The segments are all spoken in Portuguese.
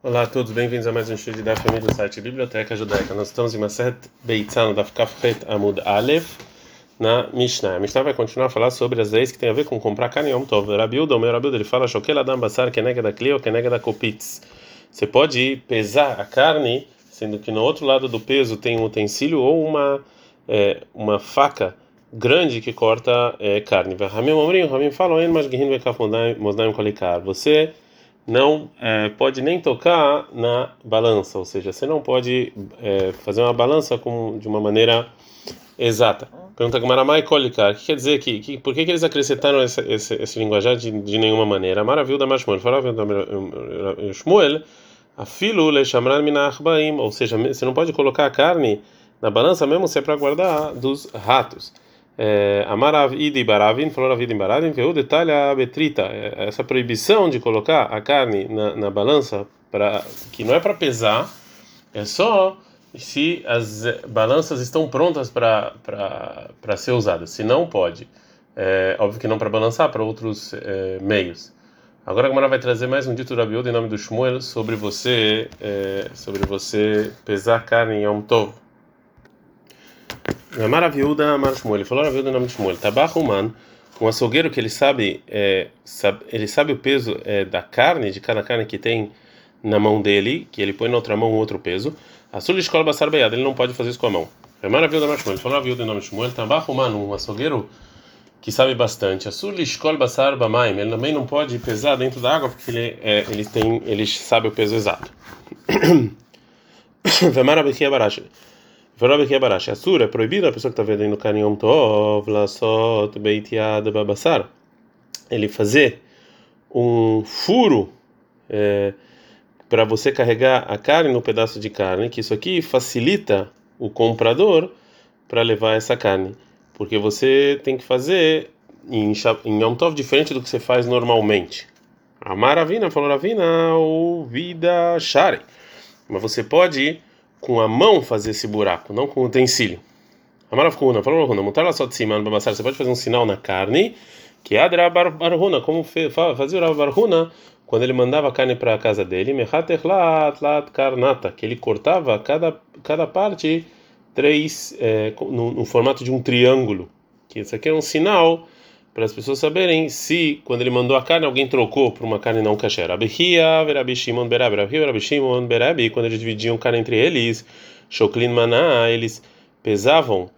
Olá a todos, bem-vindos a mais um estudo da família do site Biblioteca Judaica. Nós estamos em Maset Beitzano da Kafret Amud Aleph na Mishnah. A Mishnah vai continuar a falar sobre as leis que tem a ver com comprar carne Yom Tov. Rabiuda, o meu Rabiuda, ele fala Shokel Adam Basar Kenega da Clio, Kenega da Kopitz. Você pode pesar a carne, sendo que no outro lado do peso tem um utensílio ou uma, é, uma faca grande que corta é, carne. Ramim Omrim, Ramim falou, Você não é, pode nem tocar na balança, ou seja, você não pode é, fazer uma balança com, de uma maneira exata. Pergunta Gmaramai Kolikar, o que quer dizer que, que por que, que eles acrescentaram esse, esse, esse linguajar de, de nenhuma maneira? Maravilha da Mashmuel, falava Shmuel, afilo le shamran minachbaim, ou seja, você não pode colocar a carne na balança mesmo se é para guardar dos ratos. É, Amarav Idi Baravin, falou Rav Idi Baravin, o detalhe a betrita, é, essa proibição de colocar a carne na, na balança, para que não é para pesar, é só se as balanças estão prontas para ser usadas, se não pode. É, óbvio que não para balançar, para outros é, meios. Agora a Gamara vai trazer mais um dito da Biúda em nome do Shmuel sobre você, é, sobre você pesar carne em Yom Tov. Amar Aviúda, Amar Shmuel. Ele falou Aviúda em nome de Shmuel. Tabahuman, um açougueiro que ele sabe, é, sabe, ele sabe o peso é, da carne, de cada carne que tem na mão dele, que ele põe na outra mão outro peso. A sua escola basar beiada, ele não pode fazer isso com a mão. Amar Aviúda, Amar Shmuel. Ele falou Aviúda em nome de Shmuel. Tabahuman, um açougueiro que sabe bastante. A sua escola basar bamaim, ele também não pode pesar dentro da água porque ele, é, ele tem, ele sabe o peso exato. Vamar Abichia Barash. Varabe que é barash. Assur é proibido a pessoa que está vendendo carne Yom Tov, Lasot, Beitiad, Babassar. Ele fazer um furo é, para você carregar a carne no pedaço de carne, que isso aqui facilita o comprador para levar essa carne. Porque você tem que fazer em, em Yom Tov diferente do que você faz normalmente. A Maravina falou Ravina, ou vida Shari. Mas você pode com a mão fazer esse buraco, não com o utensílio. Amaravkuna, falou Runa, montar lá só de cima no você pode fazer um sinal na carne, que é Adra Barhuna, como fazia o Barhuna quando ele mandava a carne para a casa dele, Karnata, que ele cortava cada, cada parte três, é, no, no formato de um triângulo, que isso aqui é um sinal para as pessoas saberem se, quando ele mandou a carne, alguém trocou por uma carne não kasher. Abihia, Verabi Shimon Berabi, Verabi Shimon Berabi, quando eles dividiam carne entre eles, Shoklin Maná, eles pesavam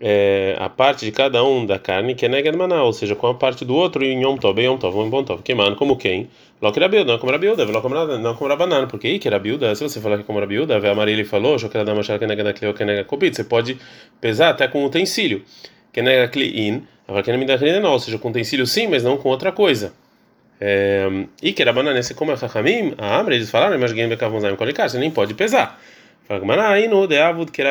é, a parte de cada um da carne, que é Neged Maná, ou seja, com a parte do outro em Yom Tov, Yom Tov, Yom Tov, queimando como quem? Loki Rabiuda, não como Rabiuda, não como Rabanan, porque aí que Rabiuda, se você falar que é como Rabiuda, a ele falou, Shokeladama Shar Keneged Akleo Keneged Kopit, você pode pesar até com utensílio, que não não, ou seja, com utensílio sim, mas não com outra coisa. E que era banana, se como a Chachamim, a Amra, eles falaram, mas alguém vai colicar, você nem pode pesar. Que.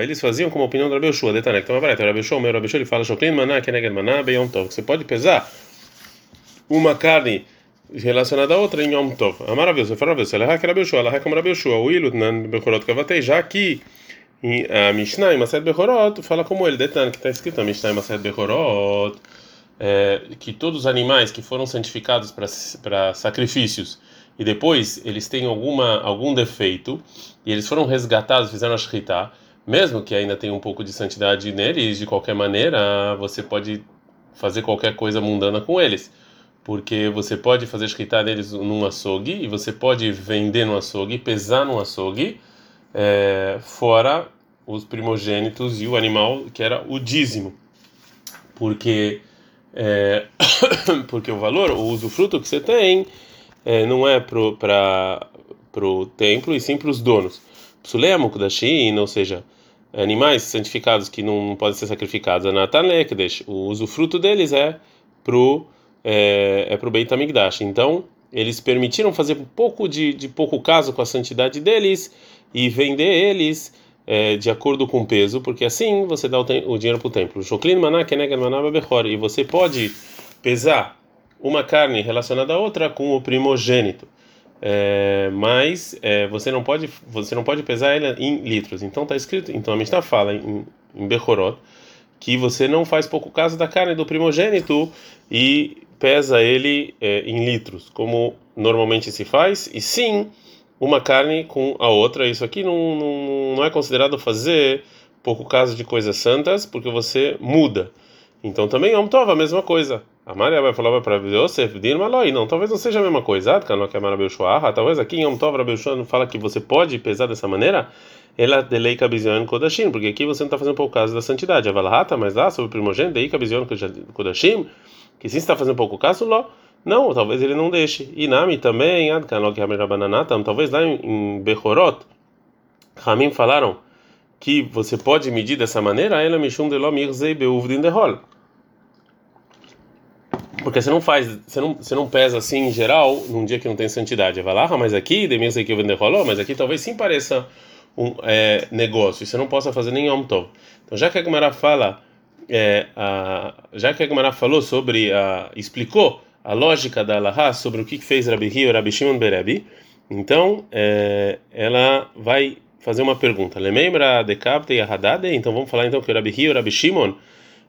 Eles faziam como opinião do Rabi Yoshua, detanek, então vai Rabi Yoshua, meu Rabi Yoshua, ele fala, Shoklin maná, keneged maná, beyom tov. Você pode pesar uma carne relacionada a outra em Yom Tov. A maravilhoso, você fala, você ela é Rabi Yoshua, ela é como Rabi Yoshua, o ilut nan bekorot kavatei, já que e a Mishnah em Maset Bechorot fala como ele, detalhe que está escrito na Mishnah em Maset Bechorot, é, que todos os animais que foram santificados para sacrifícios e depois eles têm alguma algum defeito e eles foram resgatados, fizeram a shritá, mesmo que ainda tenha um pouco de santidade neles, de qualquer maneira você pode fazer qualquer coisa mundana com eles. Porque você pode fazer shritá neles num açougue e você pode vender no açougue, pesar no açougue é, fora os primogênitos e o animal que era o dízimo, porque é, porque o valor, o usufruto que você tem é, não é para o templo e sim para os donos. Psulemo da China, ou seja, animais santificados que não, podem ser sacrificados, Natanekdesh, o usufruto deles é pro é, é pro Beit HaMikdash. Então, eles permitiram fazer pouco de, de pouco caso com a santidade deles e vender eles é, de acordo com o peso, porque assim você dá o, o dinheiro para o templo. E você pode pesar uma carne relacionada a outra com o primogênito. É, mas é, você não pode você não pode pesar ela em litros. Então está escrito, então a Mishnah fala em, em Bechorot que você não faz pouco caso da carne do primogênito e pesa ele é, em litros, como normalmente se faz, e sim uma carne com a outra. Isso aqui não, não, não é considerado fazer pouco caso de coisas santas, porque você muda. Então também Yom Tov a mesma coisa. A Maria vai falar para Yosef, Dirmaloi, não, talvez não seja a mesma coisa. Talvez aqui em Yom Tov não fala que você pode pesar dessa maneira. Ela delei Kabizion Kodashim, porque aqui você não está fazendo pouco caso da santidade. A Valahata, mas lá sobre o primogênito, dei Kabizion Kodashim, que sim está fazendo pouco caso, Ló. Não, talvez ele não deixe. E Nami também, talvez lá em Bechorot, Ramim falaram que você pode medir dessa maneira, ela mishum de lo mirzei beuvdin de. Porque você não faz, você não, você não pesa assim em geral num dia que não tem santidade. Vai lá, mas aqui, de que rolou, mas aqui talvez sim pareça um é, negócio, e você não possa fazer nem Yom Tov. Então, já que a Gemara fala, é, a, já que a Gemara falou sobre, a, explicou a lógica da Alaha sobre o que fez Rabi e Rabi Shimon Berebi, então é, ela vai fazer uma pergunta. Lemembra de Kapte e Hadade? Então vamos falar então que o e o Rabi Shimon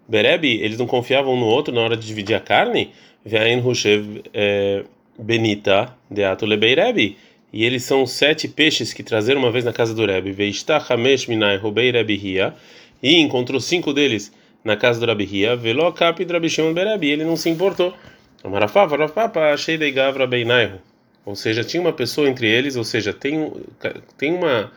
Berebi, eles não confiavam um no outro na hora de dividir a carne? Ve'ain Hushev é, Benita de Atuleberebi. E eles são sete peixes que trazeram uma vez na casa do Rebbe. Veista Hamesh Minai Rubei Rebbe Ria. E encontrou cinco deles na casa do Rabi Ria. Velo Kapi Rabi Shimon Berebi. Ele não se importou. Amarafá, Varafá, achei de Gavra Beinaihu. Ou seja, tinha uma pessoa entre eles, ou seja, tem, tem uma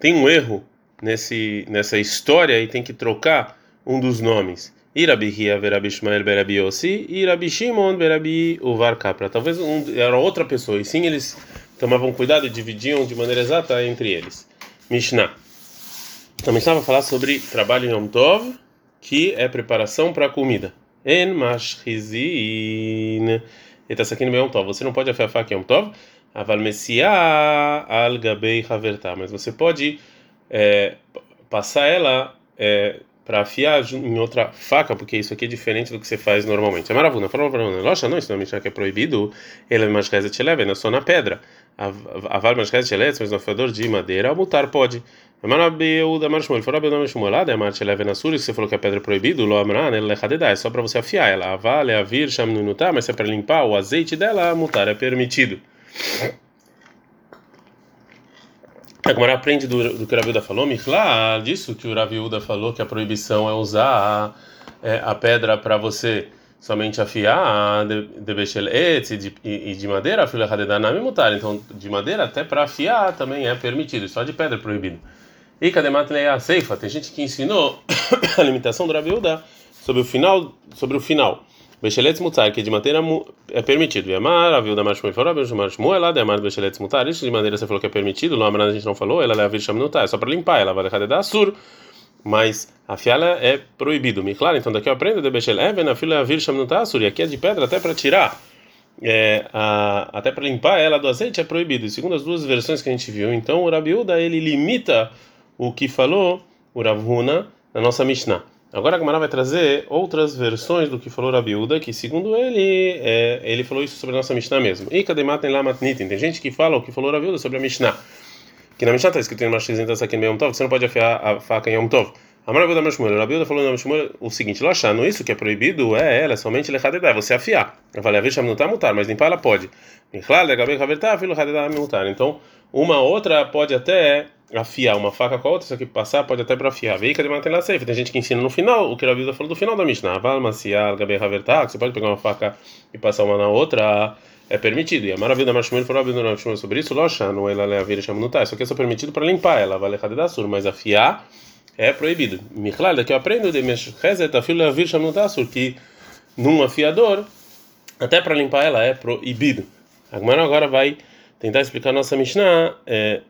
tem um erro nesse nessa história e tem que trocar um dos nomes. Irabi Verabi Berabi Yossi Irabi Berabi Uvar Kapra. Talvez um, era outra pessoa, e sim eles tomavam cuidado e dividiam de maneira exata entre eles. Mishnah. Mishnah vai falar sobre trabalho em Yom Tov, que é preparação para a comida. En mashchizin. Eta sakin Yom Tov. Você não pode afiar a faca em Yom Tov, aval al gabei. Mas você pode é, passar ela é, para afiar em outra faca, porque isso aqui é diferente do que você faz normalmente. É maravilhoso. Falou para loja não, isso não é que é proibido. Ele é mais reza te leva, é só na pedra. Aval mais te leva, mas no afiador de madeira, o mutar pode. Marabeu da Marshmuel, fora da Marshmuel, da Marte leva na sura, que você falou que a pedra é proibido, lo amran, ela é só para você afiar ela. Aval é avir, cham no nutar, mas é para limpar o azeite dela, mutar é permitido. A Gemara aprende do, do que o Raviuda falou, Michla, disso que o Raviuda falou que a proibição é usar a, a pedra para você somente afiar de, bechel e de, e de madeira, filha hadedanami mutar. Então, de madeira até para afiar também é permitido, só de pedra é proibido. E kadematnei a ceifa, tem gente que ensinou a limitação do Raviuda sobre o final, sobre o final. Becheletz mutar, que de madeira é permitido. E amar, a viúva Marshmuel falou, a Marshmuel, ela de amar Becheletz mutar, isso de madeira você falou que é permitido, no Amran a gente não falou, ela leva vir mutar, é só para limpar, ela vai deixar de dar sur. Mas a fiala é proibido. Me claro, então daqui eu aprendo de Bechel Even, a fila vir mutar, sur, e aqui é de pedra até para tirar. É, a, até para limpar ela do azeite é proibido. E segundo as duas versões que a gente viu, então o Rabiuda ele limita o que falou o Ravuna na nossa Mishnah. Agora a Gamara vai trazer outras versões do que falou Rabiuda, que segundo ele, é, ele falou isso sobre a nossa Mishnah mesmo. E Kadematem lá matnitin. Tem gente que fala o que falou Rabiuda sobre a Mishnah. Que na Mishnah está escrito em uma x aqui em Yom Tov, você não pode afiar a faca em Yom Tov. A Rabiuda Mashmuel, Rabiuda falou na Mashmuel o seguinte: Lachando isso que é proibido é ela, somente lechadedá, você afiar. Falei, a Visham não está mutar, mas limpar ela pode. Então, uma outra pode até afiar uma faca com a outra, isso aqui passar pode até para afiar. Vei que manter safe. Tem gente que ensina no final, o que a vida falou do final da Mishnah. Val maciar, gaber havertak, você pode pegar uma faca e passar uma na outra, é permitido. E a maravilha da Marshmuel falou a Marshmuel sobre isso, locha, não ela leva vira chama tá. Isso aqui é só permitido para limpar ela, vale da sur, mas afiar é proibido. Michlal, daqui eu aprendo de meshchezet, a filha vir chama sur, que num afiador, até para limpar ela é proibido. Agora agora vai tentar explicar a nossa Mishnah. É...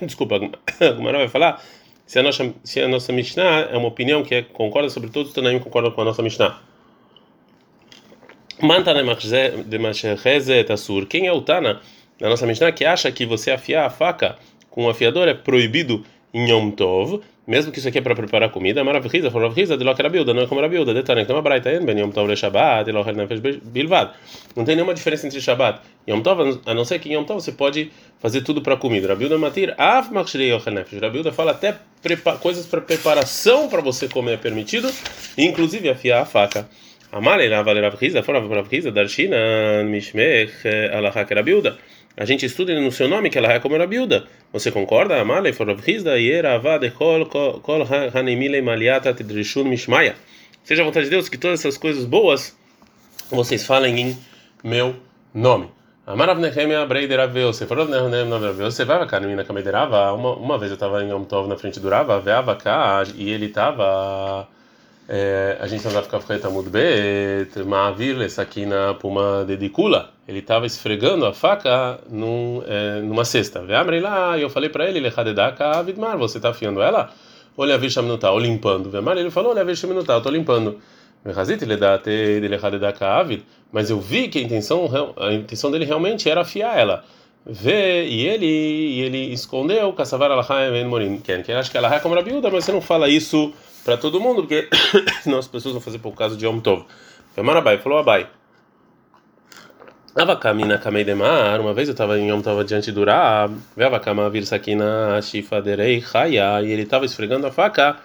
Desculpa, a Gumara vai falar se a, nossa, se a nossa Mishnah é uma opinião que é, concorda sobre todos os Tanaim concordam com a nossa Mishnah. Mantana de Mashechezet Asur. Quem é o Tana na nossa Mishnah que acha que você afiar a faca com um afiador é proibido em Yom Tov? mesmo que isso aqui é para preparar comida, maravilhosa, maravilhosa, de local bilda, não é como a bilda, detalhe, então a braita ben yom tov le shabbat, e local nefesh bilvad. Não tem nenhuma diferença entre shabbat e yom tov, a não ser que em yom tov você pode fazer tudo para comida. Rabilda matir, af machshirei yochel nefesh. Rabilda fala até coisas para preparação para você comer é permitido, inclusive afiar a faca. Amale la vale Rav Chiza, fora Rav Chiza, darshina mishmech alachak Rabilda. A gente estuda no seu nome que ela é como a Bilda. Você concorda? Amale foravrizda yerava de kol kol hanimile maliata tidrishun mishmaya. Seja a vontade de Deus que todas essas coisas boas vocês falem em meu nome. Amarav Nehemia Breider Aveu, você falou Nehemia Aveu, você vai vacar menina Kamederava. Uma uma vez eu estava em Yom Tov na frente do Rava, veava cá e ele estava é, a gente andava com a Tamud Bet, Maavir, essa aqui na Puma Dedicula. Ele estava esfregando a faca num, é, numa cesta. Veamrei lá, e eu falei para ele, Lechadedaka Avidmar, você está afiando ela? Olha a Visha Minutal, limpando. Veamar, ele falou, olha a Visha Minutal, estou limpando. Mas eu vi que a intenção, a intenção dele realmente era afiar ela. Vê, e ele, e ele escondeu, Kassavar Alahaim Morim. Que acha que ela é como Rabiúda, mas você não fala isso para todo mundo, porque senão as pessoas vão fazer por causa de Yom Tov. Femarabai falou Abai. Avakami Kamei Demar, uma vez eu estava em Yom Tov diante do Ra, Avakama vir Sakina Shifa Derei Chaya, e ele estava esfregando a faca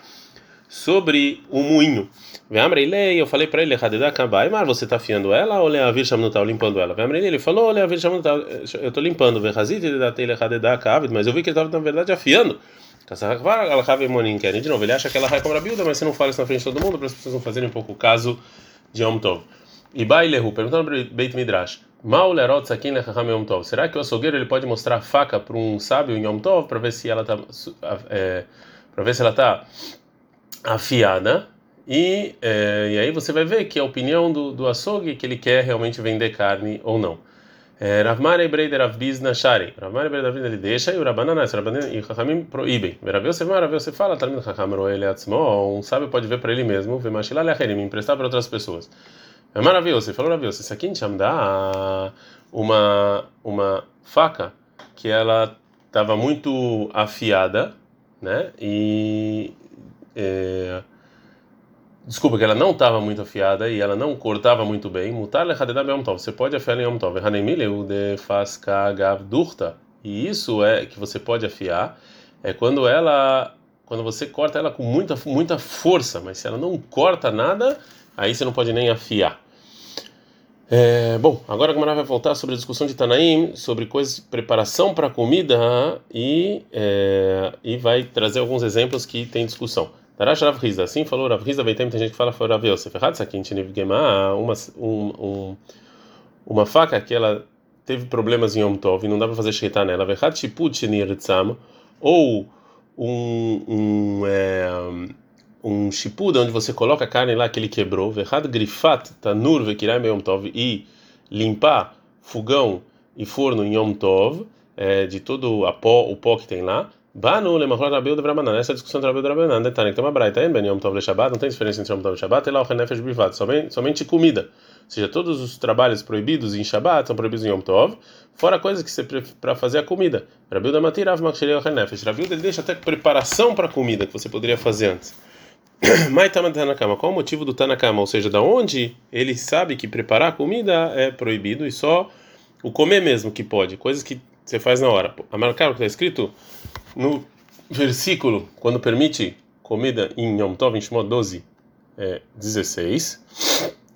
sobre o moinho. Veamreilei, eu falei para ele, Hadedakabai, mas você está afiando ela ou Leavir Shamnutal limpando ela? Veamreilei, ele falou, Leavir Shamnutal, eu estou limpando, mas eu vi que ele estava na verdade afiando. De novo, ele acha que ela vai como a Bilda, mas você não fala isso na frente de todo mundo para as pessoas não fazerem um pouco o caso de Yom Tov. E Bailehu, perguntando para Beit Midrash. Será que o açougueiro ele pode mostrar a faca para um sábio em Yom Tov para ver se ela está é, para ver se ela está afiada? E, é, e aí você vai ver que a opinião do, do açougue é que ele quer realmente vender carne ou não. É, Rav Mare Breider Rav Bizna Shari. Rav Mare Breider Rav ele deixa e o Rabanan e o Chachamim proíbem. Rav Yosef Rav Yosef fala, Talmud Chacham Roel Atzmo, um sábio pode ver para ele mesmo, ver Mashilá Leacherim, emprestar para outras pessoas. Rav Rav Yosef falou Rav Yosef, isso aqui dá uma, uma faca que ela estava muito afiada, né? E... É, desculpa, que ela não estava muito afiada e ela não cortava muito bem, mutar Yom Tov, você pode afiar em Yom Tov, de durta, e isso é que você pode afiar, é quando ela, quando você corta ela com muita, muita força, mas se ela não corta nada, aí você não pode nem afiar. É, bom, agora a Gamara vai voltar sobre a discussão de Tanaim, sobre coisas, preparação para comida e, é, e vai trazer alguns exemplos que tem discussão. Darash Rav Rizda, assim falou Rav Rizda, tem gente que fala foi Rav Yosef, uma, um, um, uma faca que ela teve problemas em Yom Tov e não dá para fazer shkita nela, Vechat Shiput Shenirtzam, ou um, um, é, um shipud onde você coloca a carne lá que ele quebrou, Vechat Grifat Tanur Vekirai Yom Tov, e limpar fogão e forno em Yom Tov, é, de todo a pó, o pó que tem lá, Banu lemachot Rabiu de Brabanan. Essa discussão de Rabiu de Brabanan. Detalhe, tem uma braita aí, Ben Yom Tov Shabbat, não tem diferença entre Yom Tov Shabbat, e lá o Renefesh Bivat, somente, somente comida. Ou seja, todos os trabalhos proibidos em Shabbat são proibidos em Yom Tov, fora coisas que você para fazer a comida. Rabiu da Matirav o Renefesh. Rabiu ele deixa até preparação para a comida que você poderia fazer antes. Mas Tanakama, qual o motivo do Tanakama? Ou seja, da onde ele sabe que preparar a comida é proibido e só o comer mesmo que pode, coisas que você faz na hora. A marcar o que está escrito no versículo, quando permite comida em Yom Tov, em Shemot 12, é, 16,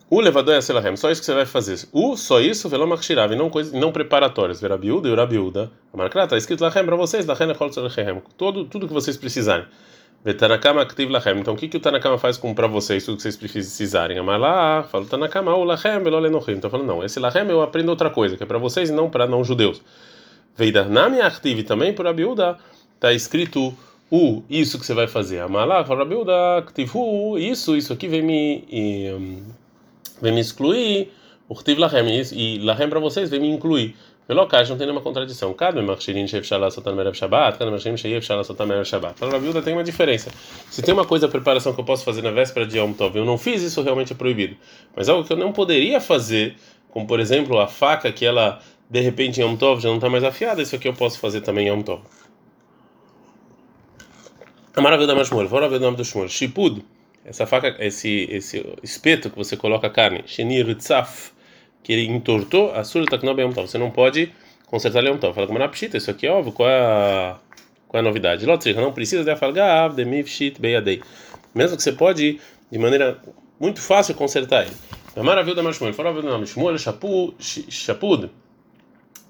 o levador é Selahem, só isso que você vai fazer. O, só isso, veló machshirav, e não, coisa, não preparatórias. Verabiúda e Urabiúda. A marca está escrito Lahem para vocês, Lahem é. Todo, tudo que vocês precisarem. Vetanakama Ktiv Lahem. Então o que, que o Tanakama faz com para vocês, tudo que vocês precisarem? Amalá, fala Tanakama, o Lahem, veló lenochim. Então falando, não, esse Lahem eu aprendo outra coisa, que é para vocês e não para não judeus. Veidarnami Achtiv também por Abiúda está escrito o isso que você vai fazer. Amalá, Rabilda, Ktivu, isso, isso aqui vem me vem me excluir. O Ktiv Lahem, e Lahem para vocês vem me incluir. Pelo caso, não tem nenhuma contradição. Cada Machirin Shev Shalá Sotan Merev Shabbat, cada Machirin Shev Shalá Sotan Merev Shabbat. Para a tem uma diferença. Se tem uma coisa, a preparação que eu posso fazer na véspera de Yom Tov, eu não fiz isso, realmente é proibido. Mas algo que eu não poderia fazer, como por exemplo a faca que ela de repente em Yom Tov já não está mais afiada, isso aqui eu posso fazer também em Yom Tov. A maravilha da Mashmur, fora nome do Shmur, Shipud, essa faca, esse, esse espeto que você coloca a carne, Shenir Tzaf, que ele entortou, a Surta Knob Yom Tov, você não pode consertar Yom Tov. Fala como na Pshita, isso aqui é óbvio, qual é a, qual é a novidade? Lotrika, não precisa de Afalgav, de Mifshit, Beyadei. Mesmo que você pode, de maneira muito fácil, consertar ele. A maravilha da Mashmur, fora o nome Shmur, Shapud,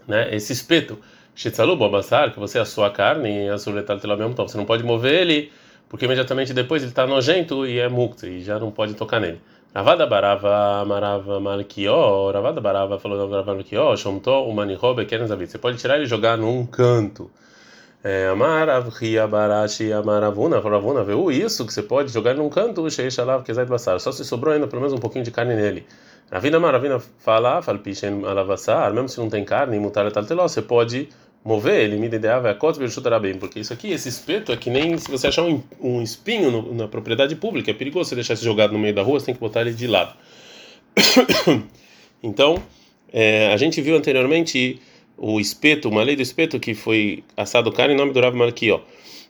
né? Esse espeto, Shitzalu Bobassar, que você assou a carne e assou letal ao mesmo. Você não pode mover ele, porque imediatamente depois ele está nojento e é mukta, e já não pode tocar nele. Ravada Barava Marava Malkió, Ravada Barava falou Marava Malkió, Shomtó, Umanihobe, Kerenzavit. Você pode tirar ele e jogar num canto. É, Amarav, Ria, Barashi, Amaravuna, Ravuna, viu isso que você pode jogar num canto, Sheishalav, Kezait Bassar. Só se sobrou ainda pelo menos um pouquinho de carne nele. Ravina Maravina fala, Falpishen Alavassar, mesmo se não tem carne, Mutar Talteló, você pode mover ele, me ideava bem, porque isso aqui, esse espeto é que nem se você achar um, um espinho no, na propriedade pública, é perigoso você deixar esse jogado no meio da rua, você tem que botar ele de lado. então, é, a gente viu anteriormente o espeto, uma lei do espeto que foi assado carne em nome do Rav Malkió.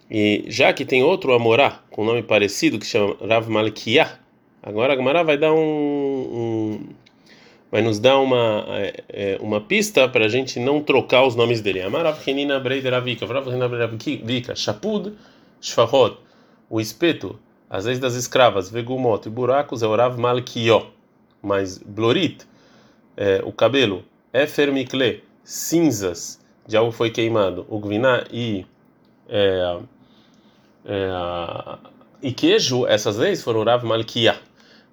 E já que tem outro Amorá com nome parecido que chama Rav Malkiah, agora a Gamara vai dar um, um vai nos dar uma é, é uma pista para a gente não trocar os nomes dele. Amarav Kenina Breideravika, Vika, Shapud, Shfahot, o espeto, as leis das escravas, Vegumot. E buracos é Orav Malkió, mas Blorit, é, o cabelo, Efer Mikle, cinzas de algo foi queimado, Ugviná e é, é, e queijo, essas leis foram Rav Malkiah.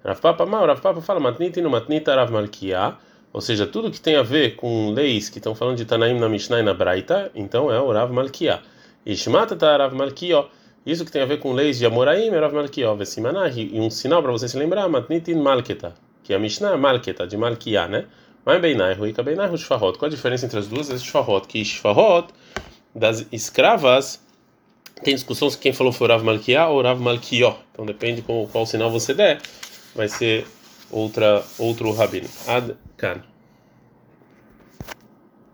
Rav Papa mal, Rav Papa fala matnita no matnita Rav Malkiah, ou seja, tudo que tem a ver com leis que estão falando de Tanaim na Mishnah e na Braita, então é o Rav Malkiah. Ishmata tá Rav Malkiah, isso que tem a ver com leis de Amoraim é Rav Malkiah. Vesimanahi, e um sinal para você se lembrar, matnitin Malketa, que é a Mishnah é Malketa, de Malkiah, né? Mas Beinai, Ruika Beinai, Shfahot. Qual a diferença entre as duas? As Shfahot, que Shfahot, das escravas, tem discussão se quem falou foi Rav Malkiah ou Rav Malkió. Então depende com qual sinal você der vai ser outra outro rabino. Ad kan.